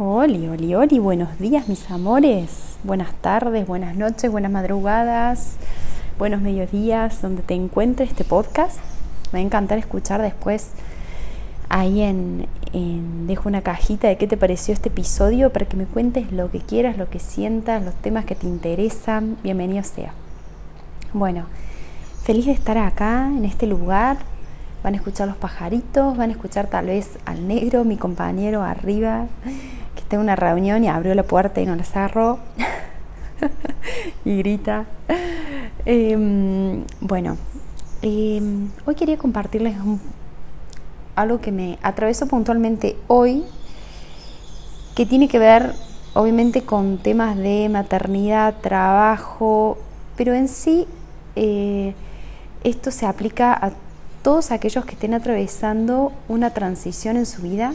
Oli, oli, oli, buenos días mis amores, buenas tardes, buenas noches, buenas madrugadas, buenos mediodías, donde te encuentre este podcast. Me va a encantar escuchar después ahí en, dejo una cajita de qué te pareció este episodio para que me cuentes lo que quieras, lo que sientas, los temas que te interesan. Bienvenido sea. Bueno, feliz de estar acá en este lugar. Van a escuchar los pajaritos, van a escuchar tal vez al negro, mi compañero arriba que tengo una reunión y abrió la puerta y no la cerró y grita. Em, bueno, em, hoy quería compartirles algo que me atravesó puntualmente hoy, que tiene que ver obviamente con temas de maternidad, trabajo, pero en sí eh, esto se aplica a todos aquellos que estén atravesando una transición en su vida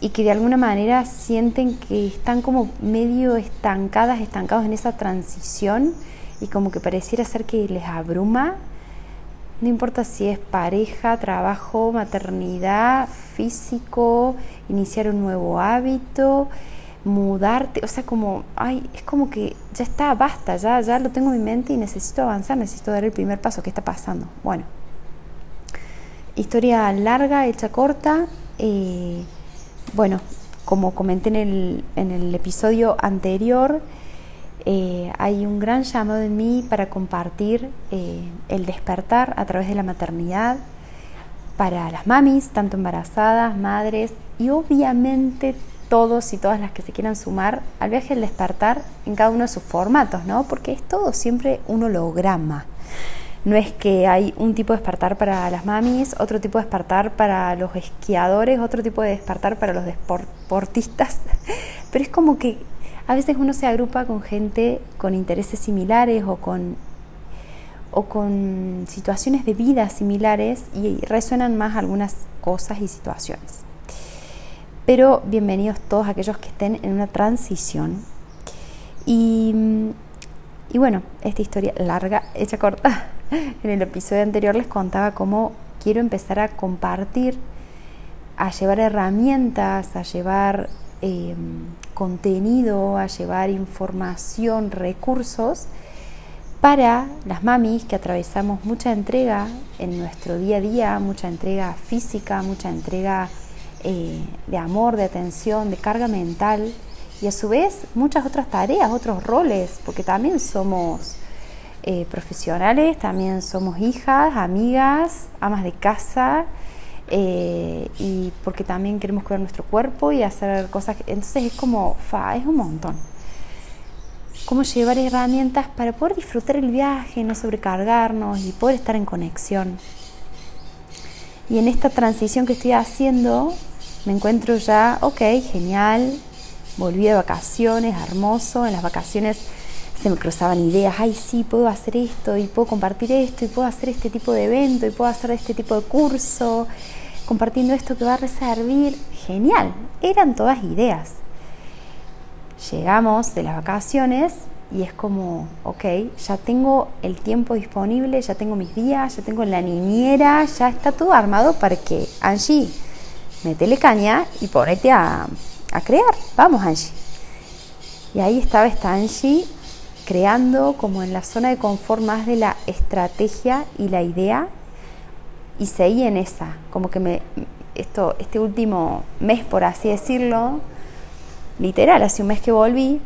y que de alguna manera sienten que están como medio estancadas, estancados en esa transición y como que pareciera ser que les abruma. No importa si es pareja, trabajo, maternidad, físico, iniciar un nuevo hábito, mudarte, o sea, como, ay, es como que ya está, basta, ya, ya lo tengo en mi mente y necesito avanzar, necesito dar el primer paso, ¿qué está pasando? Bueno, historia larga, hecha corta. Eh, bueno, como comenté en el, en el episodio anterior, eh, hay un gran llamado en mí para compartir eh, el despertar a través de la maternidad para las mamis, tanto embarazadas, madres y obviamente todos y todas las que se quieran sumar al viaje del despertar en cada uno de sus formatos, ¿no? Porque es todo siempre un holograma. No es que hay un tipo de despertar para las mamis, otro tipo de despertar para los esquiadores, otro tipo de despertar para los deportistas, pero es como que a veces uno se agrupa con gente con intereses similares o con, o con situaciones de vida similares y resuenan más algunas cosas y situaciones. Pero bienvenidos todos aquellos que estén en una transición. Y, y bueno, esta historia larga, hecha corta, en el episodio anterior les contaba cómo quiero empezar a compartir, a llevar herramientas, a llevar em, contenido, a llevar información, recursos para las mamis que atravesamos mucha entrega en nuestro día a día, mucha entrega física, mucha entrega eh, de amor, de atención, de carga mental y a su vez muchas otras tareas, otros roles, porque también somos eh, profesionales, también somos hijas, amigas, amas de casa, eh, y porque también queremos cuidar nuestro cuerpo y hacer cosas. entonces es como, fa, es un montón. Cómo llevar herramientas para poder disfrutar el viaje, no sobrecargarnos y poder estar en conexión. Y en esta transición que estoy haciendo, me encuentro ya, ok, genial, volví de vacaciones, hermoso, en las vacaciones se me cruzaban ideas, ay sí, puedo hacer esto y puedo compartir esto y puedo hacer este tipo de evento y puedo hacer este tipo de curso, compartiendo esto que va a reservir. Genial, eran todas ideas. Llegamos de las vacaciones y es como, ok, ya tengo el tiempo disponible, ya tengo mis días, ya tengo la niñera, ya está todo armado para que Angie, metele caña y ponete a, a crear. Vamos Angie. Y ahí estaba esta Angie creando como en la zona de confort más de la estrategia y la idea y seguí en esa, como que me esto este último mes por así decirlo, literal, hace un mes que volví,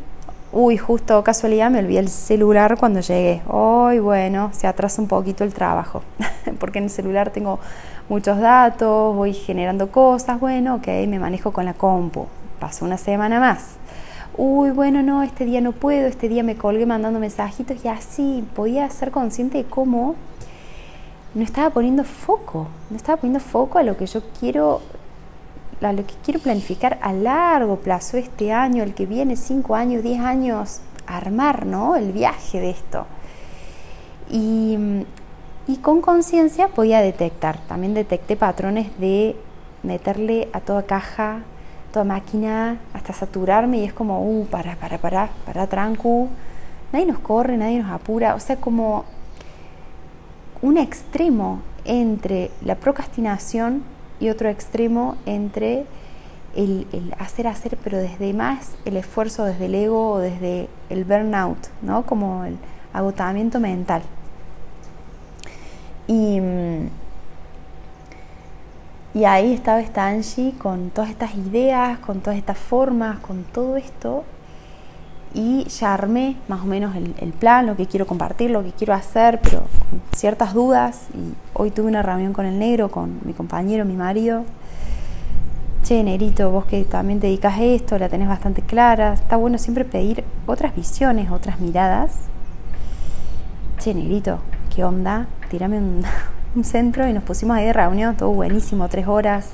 uy, justo casualidad me olvidé el celular cuando llegué. Hoy, bueno, se atrasa un poquito el trabajo, porque en el celular tengo muchos datos, voy generando cosas, bueno, ok, me manejo con la compu. Pasó una semana más uy, bueno, no, este día no puedo, este día me colgué mandando mensajitos y así podía ser consciente de cómo no estaba poniendo foco, no estaba poniendo foco a lo que yo quiero, a lo que quiero planificar a largo plazo este año, el que viene, cinco años, diez años, armar, ¿no? El viaje de esto. Y, y con conciencia podía detectar, también detecté patrones de meterle a toda caja toda máquina hasta saturarme y es como, uh, para, para, para, para, trancu. Nadie nos corre, nadie nos apura. O sea, como un extremo entre la procrastinación y otro extremo entre el, hacer, hacer, pero desde más el esfuerzo, desde el ego o desde el burnout, ¿no? Como el agotamiento mental. Y, mm, y ahí estaba Stanji con todas estas ideas, con todas estas formas, con todo esto. Y ya armé más o menos el, plan, lo que quiero compartir, lo que quiero hacer, pero con ciertas dudas. Y hoy tuve una reunión con el negro, con mi compañero, mi marido, che, negrito, vos que también te dedicas a esto, la tenés bastante clara, está bueno siempre pedir otras visiones, otras miradas. Che, negrito, ¿qué onda? Tírame un, centro y nos pusimos ahí de reunión, todo buenísimo, tres horas,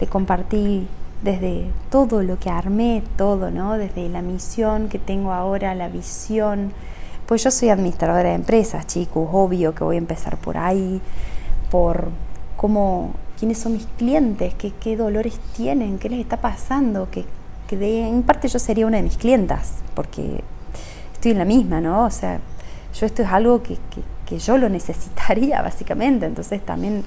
le compartí desde todo lo que armé, todo, ¿no? Desde la misión que tengo ahora, la visión. Pues yo soy administradora de empresas, chicos, obvio que voy a empezar por ahí, por cómo quiénes son mis clientes, qué, qué dolores tienen, qué les está pasando, que, que de, en parte yo sería una de mis clientas, porque estoy en la misma, ¿no? O sea, yo esto es algo que, que, yo lo necesitaría básicamente, entonces también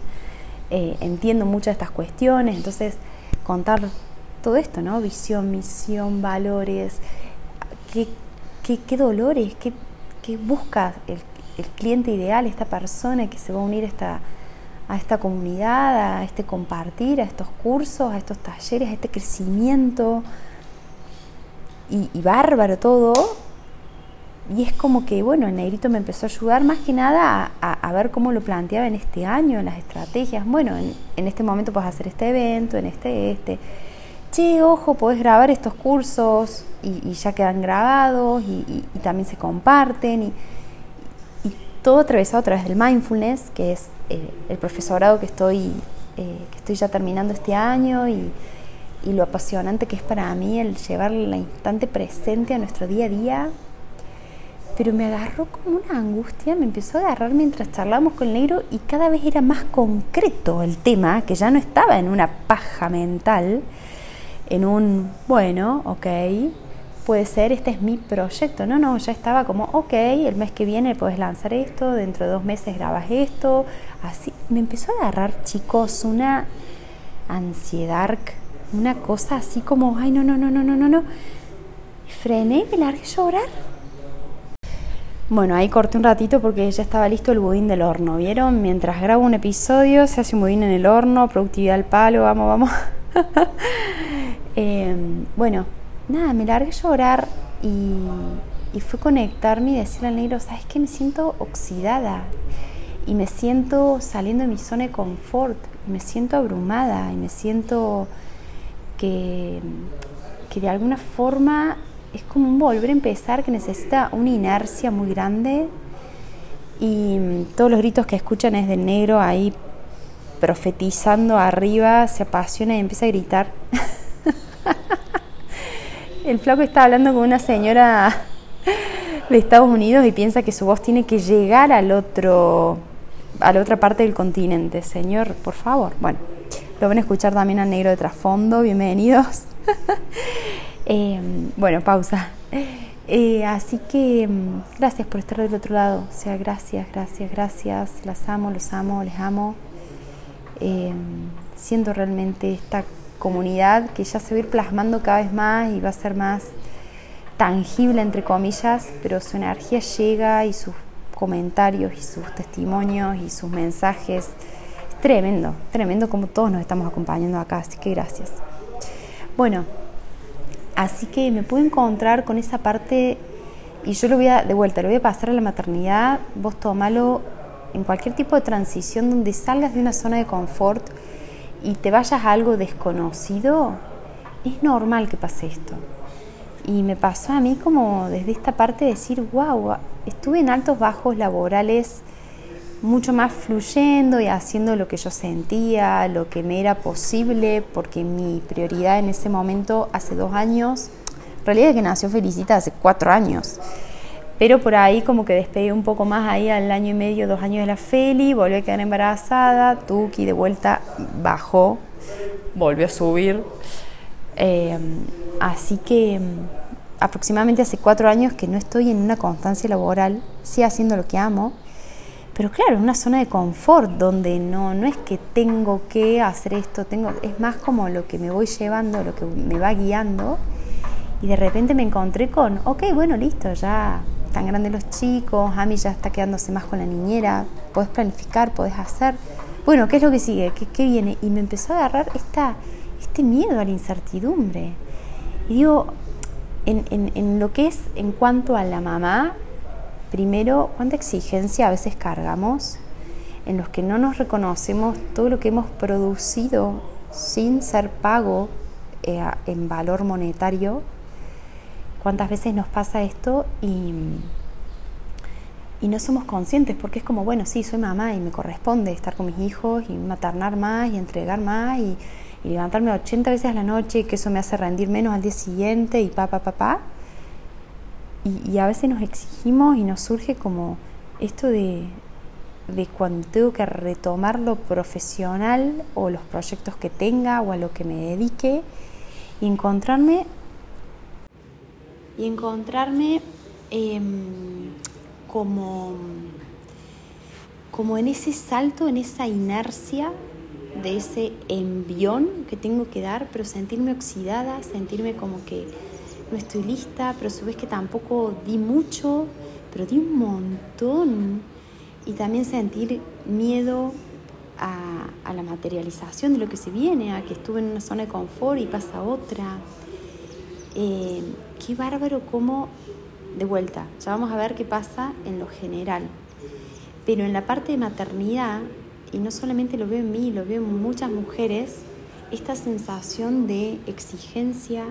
eh, entiendo muchas de estas cuestiones, entonces contar todo esto, ¿no? Visión, misión, valores, qué, qué, qué dolores, qué, qué busca el, el cliente ideal, esta persona que se va a unir a esta a esta comunidad, a este compartir, a estos cursos, a estos talleres, a este crecimiento. Y, bárbaro todo. Y es como que, bueno, el negrito me empezó a ayudar más que nada a, ver cómo lo planteaba en este año, en las estrategias. Bueno, en, este momento puedes hacer este evento, en este, este. Che, ojo, podés grabar estos cursos y, ya quedan grabados y, y también se comparten. Y, todo atravesado a través del mindfulness, que es eh, el profesorado que estoy, eh, que estoy ya terminando este año y, lo apasionante que es para mí el llevar la instante presente a nuestro día a día. Pero me agarró como una angustia, me empezó a agarrar mientras charlamos con el negro y cada vez era más concreto el tema, que ya no estaba en una paja mental, en un, bueno, ok, puede ser, este es mi proyecto. No, no, ya estaba como, ok, el mes que viene puedes lanzar esto, dentro de dos meses grabas esto. Así, me empezó a agarrar, chicos, una ansiedad, una cosa así como, ay, no, no, no, no, no, no, no. Frené, me largué a llorar. Bueno, ahí corté un ratito porque ya estaba listo el budín del horno. ¿Vieron? Mientras grabo un episodio, se hace un budín en el horno, productividad al palo, vamos, vamos. eh, bueno, nada, me largué a llorar y, fue conectarme y decirle al negro, ¿sabes qué? Me siento oxidada y me siento saliendo de mi zona de confort y me siento abrumada y me siento que, que de alguna forma es como un volver a empezar que necesita una inercia muy grande y todos los gritos que escuchan es del negro ahí profetizando arriba, se apasiona y empieza a gritar. El flaco está hablando con una señora de Estados Unidos y piensa que su voz tiene que llegar al otro, a la otra parte del continente. Señor, por favor. Bueno, lo van a escuchar también al negro de trasfondo. Bienvenidos. Eh, bueno, pausa. Eh, así que mm, gracias por estar del otro lado. O sea, gracias, gracias, gracias. Las amo, los amo, les amo. Eh, siento realmente esta comunidad que ya se va a ir plasmando cada vez más y va a ser más tangible, entre comillas, pero su energía llega y sus comentarios y sus testimonios y sus mensajes. Es tremendo, tremendo como todos nos estamos acompañando acá, así que gracias. Bueno, así que me puedo encontrar con esa parte y yo lo voy a, de vuelta, lo voy a pasar a la maternidad, vos tomalo en cualquier tipo de transición donde salgas de una zona de confort y te vayas a algo desconocido, es normal que pase esto. Y me pasó a mí como desde esta parte de decir, wow, estuve en altos bajos laborales mucho más fluyendo y haciendo lo que yo sentía, lo que me era posible, porque mi prioridad en ese momento, hace dos años, en realidad que nació Felicita hace cuatro años, pero por ahí como que despegué un poco más ahí al año y medio, dos años de la Feli, volvió a quedar embarazada, Tuki de vuelta bajó, volvió a subir. Eh, así que mm, aproximadamente hace cuatro años que no estoy en una constancia laboral, sí haciendo lo que amo, Pero claro, es una zona de confort donde no, no es que tengo que hacer esto, tengo, es más como lo que me voy llevando, lo que me va guiando. Y de repente me encontré con, ok, bueno, listo, ya están grandes los chicos, Ami ya está quedándose más con la niñera, puedes planificar, puedes hacer. Bueno, ¿qué es lo que sigue? ¿Qué, qué viene? Y me empezó a agarrar esta, este miedo a la incertidumbre. Y digo, en, en, en lo que es en cuanto a la mamá, Primero, cuánta exigencia a veces cargamos en los que no nos reconocemos todo lo que hemos producido sin ser pago eh, en valor monetario. ¿Cuántas veces nos pasa esto y, y no somos conscientes? Porque es como, bueno, sí, soy mamá y me corresponde estar con mis hijos y maternar más y entregar más y, levantarme 80 veces a la noche y que eso me hace rendir menos al día siguiente y pa, pa, pa, pa y, a veces nos exigimos y nos surge como esto de, de cuando tengo que retomar lo profesional o los proyectos que tenga o a lo que me dedique y encontrarme y encontrarme em, como como en ese salto, en esa inercia de ese envión que tengo que dar, pero sentirme oxidada, sentirme como que no estoy lista, pero su vez que tampoco di mucho, pero di un montón. Y también sentir miedo a, la materialización de lo que se viene, a que estuve en una zona de confort y pasa otra. Eh, qué bárbaro como, de vuelta, ya vamos a ver qué pasa en lo general. Pero en la parte de maternidad, y no solamente lo veo en mí, lo veo en muchas mujeres, esta sensación de exigencia,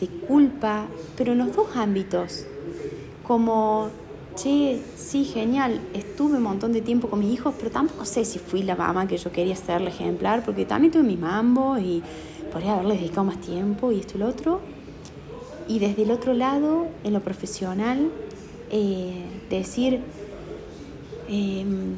de culpa, pero en los dos ámbitos, como, che, sí, genial, estuve un montón de tiempo con mis hijos, pero tampoco sé si fui la mamá que yo quería serle ejemplar, porque también tuve mi mambo y podría haberles dedicado más tiempo y esto y lo otro. Y desde el otro lado, en lo profesional, eh, decir, em,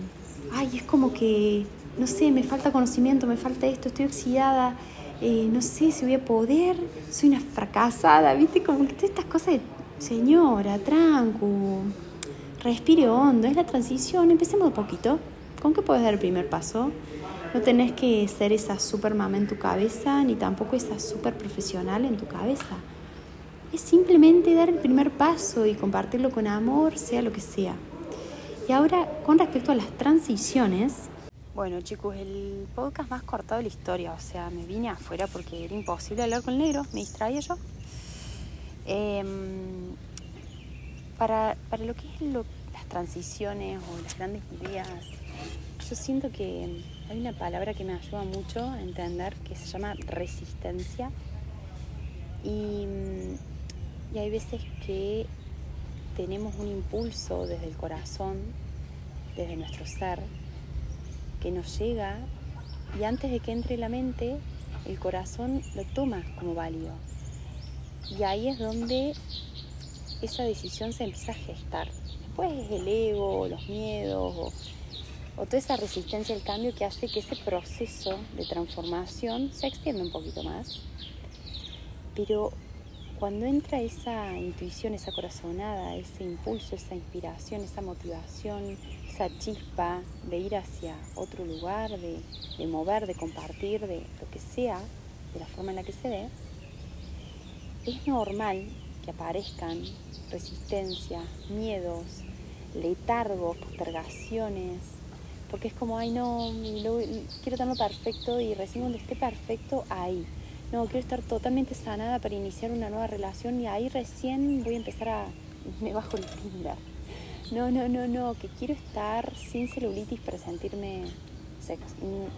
ay, es como que, no sé, me falta conocimiento, me falta esto, estoy oxidada, eh, no sé si voy a poder, soy una fracasada, ¿viste? Como que todas estas cosas de, señora, tranco, respire hondo, es la transición, empecemos un poquito. ¿Con qué puedes dar el primer paso? No tenés que ser esa super mamá en tu cabeza, ni tampoco esa super profesional en tu cabeza. Es simplemente dar el primer paso y compartirlo con amor, sea lo que sea. Y ahora, con respecto a las transiciones, bueno, chicos, el podcast más cortado de la historia, o sea, me vine afuera porque era imposible hablar con el negro, me distraía yo. Em, para, lo que es las transiciones o las grandes ideas, yo siento que hay una palabra que me ayuda mucho a entender que se llama resistencia. Y, y hay veces que tenemos un impulso desde el corazón, desde nuestro ser, que nos llega y antes de que entre la mente, el corazón lo toma como válido. Y ahí es donde esa decisión se empieza a gestar. Después es el ego, los miedos o, o toda esa resistencia al cambio que hace que ese proceso de transformación se extienda un poquito más. Pero cuando entra esa intuición, esa corazonada, ese impulso, esa inspiración, esa motivación, esa chispa de ir hacia otro lugar, de, mover, de compartir, de lo que sea, de la forma en la que se dé, es normal que aparezcan resistencias, miedos, letargos, postergaciones, porque es como, ay no, quiero tenerlo perfecto y recién cuando esté perfecto, ahí. No, quiero estar totalmente sanada para iniciar una nueva relación y ahí recién voy a empezar a... me bajo el Tinder no, no, no, no, que quiero estar sin celulitis para sentirme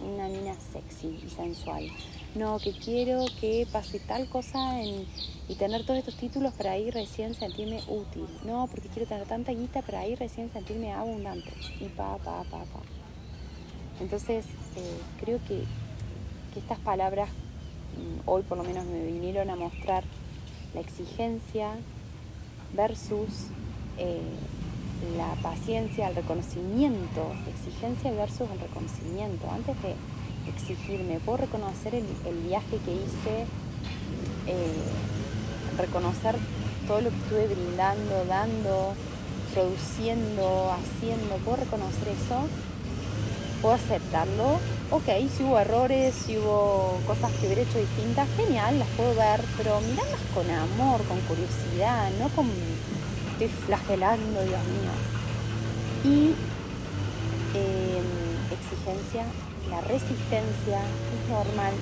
una niña sexy y sensual. No, que quiero que pase tal cosa y tener todos estos títulos para ahí recién sentirme útil. No, porque quiero tener tanta guita para ahí recién sentirme abundante. Y pa, pa, pa, pa. Entonces, eh, creo que, estas palabras hoy por lo menos me vinieron a mostrar la exigencia versus eh, la paciencia, el reconocimiento, exigencia versus el reconocimiento. Antes de exigirme, puedo reconocer el, viaje que hice, eh, reconocer todo lo que estuve brindando, dando, produciendo, haciendo, puedo reconocer eso, puedo aceptarlo. Ok, si hubo errores, si hubo cosas que hubiera hecho distintas, genial, las puedo ver, pero mirarlas con amor, con curiosidad, no con estoy flagelando, Dios mío. Y em, exigencia, la resistencia es normal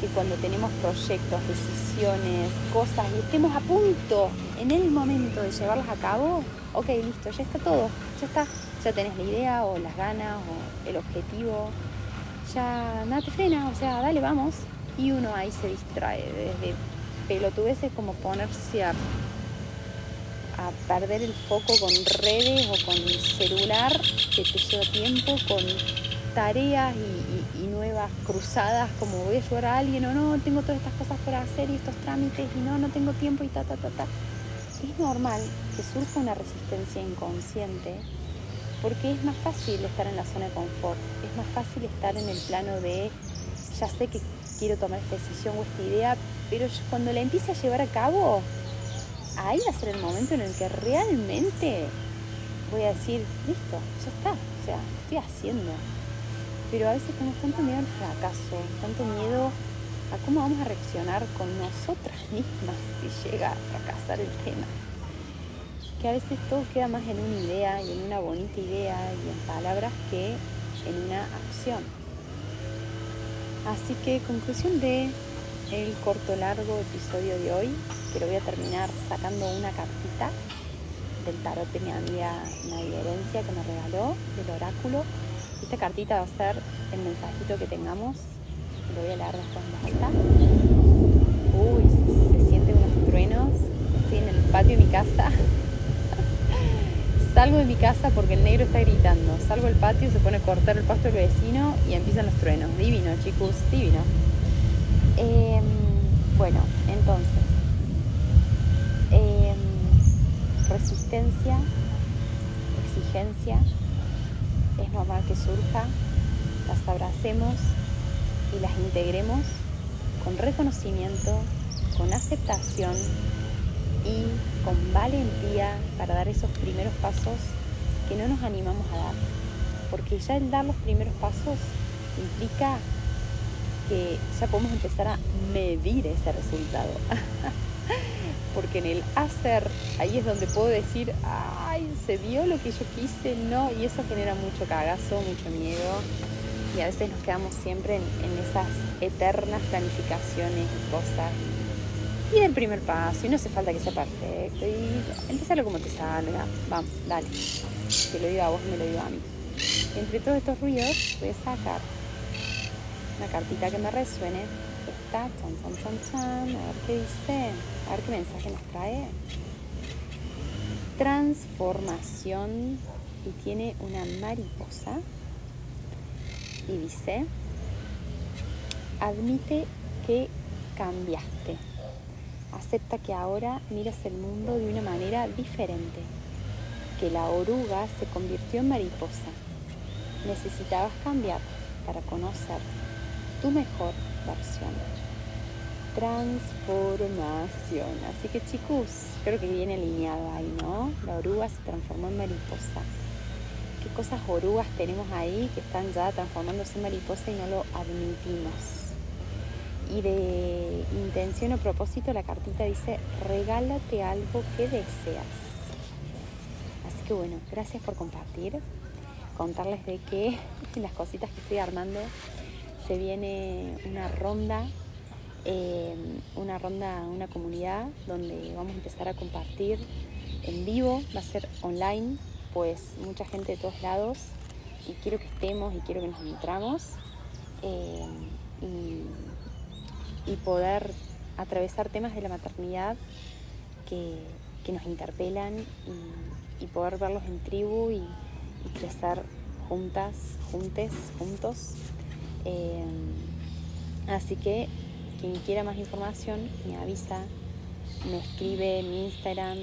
que cuando tenemos proyectos, decisiones, cosas y estemos a punto en el momento de llevarlas a cabo, ok, listo, ya está todo, ya está, ya tenés la idea o las ganas o el objetivo, ya nada te frena, o sea, dale, vamos. Y uno ahí se distrae desde pelotudeces como ponerse a, perder el foco con redes o con celular que te lleva tiempo, con tareas y, nuevas cruzadas como voy a ayudar a alguien o no, tengo todas estas cosas por hacer y estos trámites y no, no tengo tiempo y ta, ta, ta, ta. Es normal que surja una resistencia inconsciente porque es más fácil estar en la zona de confort, es más fácil estar en el plano de ya sé que quiero tomar esta decisión o esta idea, pero cuando la empiece a llevar a cabo, ahí va a ser el momento en el que realmente voy a decir, listo, ya está, o sea, estoy haciendo. Pero a veces tenemos tanto miedo al fracaso, tanto miedo a cómo vamos a reaccionar con nosotras mismas si llega a fracasar el tema. Que a veces todo queda más en una idea y en una bonita idea y en palabras que en una acción. Así que conclusión de el corto largo episodio de hoy, que lo voy a terminar sacando una cartita del tarot de mi amiga Nadia Herencia que me regaló, del oráculo. Esta cartita va a ser el mensajito que tengamos. Lo voy a leer después en alta. Uy, se, sienten unos truenos. Estoy en el patio de mi casa. Salgo de mi casa porque el negro está gritando. Salgo del patio, se pone a cortar el pasto del vecino y empiezan los truenos. Divino, chicos, divino. Em, bueno, entonces, em, resistencia, exigencia, es normal que surja, las abracemos y las integremos con reconocimiento, con aceptación y con valentía para dar esos primeros pasos que no nos animamos a dar. Porque ya el dar los primeros pasos implica que ya podemos empezar a medir ese resultado. Porque en el hacer, ahí es donde puedo decir, ay, se dio lo que yo quise, no, y eso genera mucho cagazo, mucho miedo. Y a veces nos quedamos siempre en, esas eternas planificaciones y cosas. Y del primer paso, y no hace falta que sea perfecto, y empezarlo como te salga. Vamos, dale. Te lo digo a vos, me lo digo a mí. Entre todos estos ruidos voy a sacar una cartita que me resuene. Esta, chan, chan, chan, chan, a ver qué dice, a ver qué mensaje nos trae. Transformación y tiene una mariposa y dice, admite que cambiaste. Acepta que ahora miras el mundo de una manera diferente, que la oruga se convirtió en mariposa. Necesitabas cambiar para conocer tu mejor versión. Transformación. Así que chicos, creo que viene alineado ahí, ¿no? La oruga se transformó en mariposa. ¿Qué cosas orugas tenemos ahí que están ya transformándose en mariposa y no lo admitimos? Y de intención o propósito la cartita dice, regálate algo que deseas. Así que bueno, gracias por compartir, contarles de que las cositas que estoy armando se viene una ronda, eh, una ronda, una comunidad donde vamos a empezar a compartir en vivo, va a ser online, pues mucha gente de todos lados y quiero que estemos y quiero que nos entramos eh, y, poder atravesar temas de la maternidad que, nos interpelan y, poder verlos en tribu y, y crecer juntas, juntes, juntos eh, así que quien quiera más información me avisa, me escribe en mi Instagram,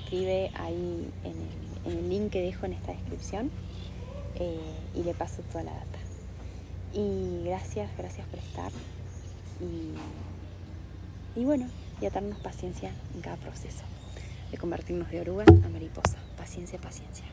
escribe ahí en el, link que dejo en esta descripción eh, y le paso toda la data. Y gracias, gracias por estar. Y, y bueno, y a darnos paciencia en cada proceso de convertirnos de oruga a mariposa. paciencia, paciencia.